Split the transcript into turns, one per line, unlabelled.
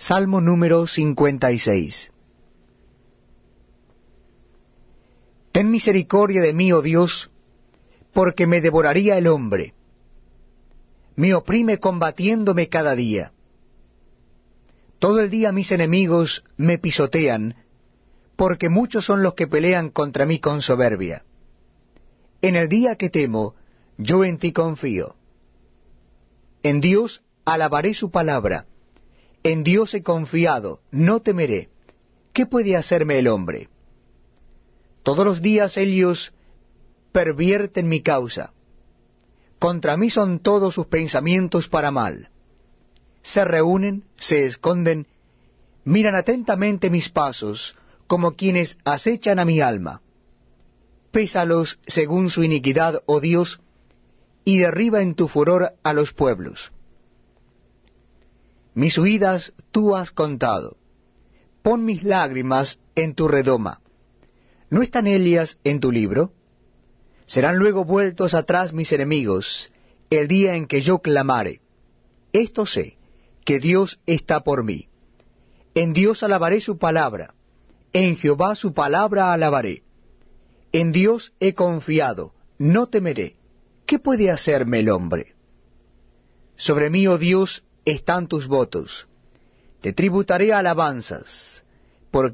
Salmo número 56. Ten misericordia de mí, oh Dios, porque me devoraría el hombre. Me oprime combatiéndome cada día. Todo el día mis enemigos me pisotean, porque muchos son los que pelean contra mí con soberbia. En el día que temo, yo en ti confío. En Dios alabaré su palabra. En Dios he confiado, no temeré. ¿Qué puede hacerme el hombre? Todos los días ellos pervierten mi causa. Contra mí son todos sus pensamientos para mal. Se reúnen, se esconden, miran atentamente mis pasos, como quienes acechan a mi alma. Pésalos según su iniquidad, oh Dios, y derriba en tu furor a los pueblos. Mis huidas tú has contado. Pon mis lágrimas en tu redoma. ¿No están ellas en tu libro? Serán luego vueltos atrás mis enemigos, el día en que yo clamare. Esto sé, que Dios está por mí. En Dios alabaré su palabra, en Jehová su palabra alabaré. En Dios he confiado, no temeré. ¿Qué puede hacerme el hombre? Sobre mí, oh Dios, están tus votos. Te tributaré alabanzas.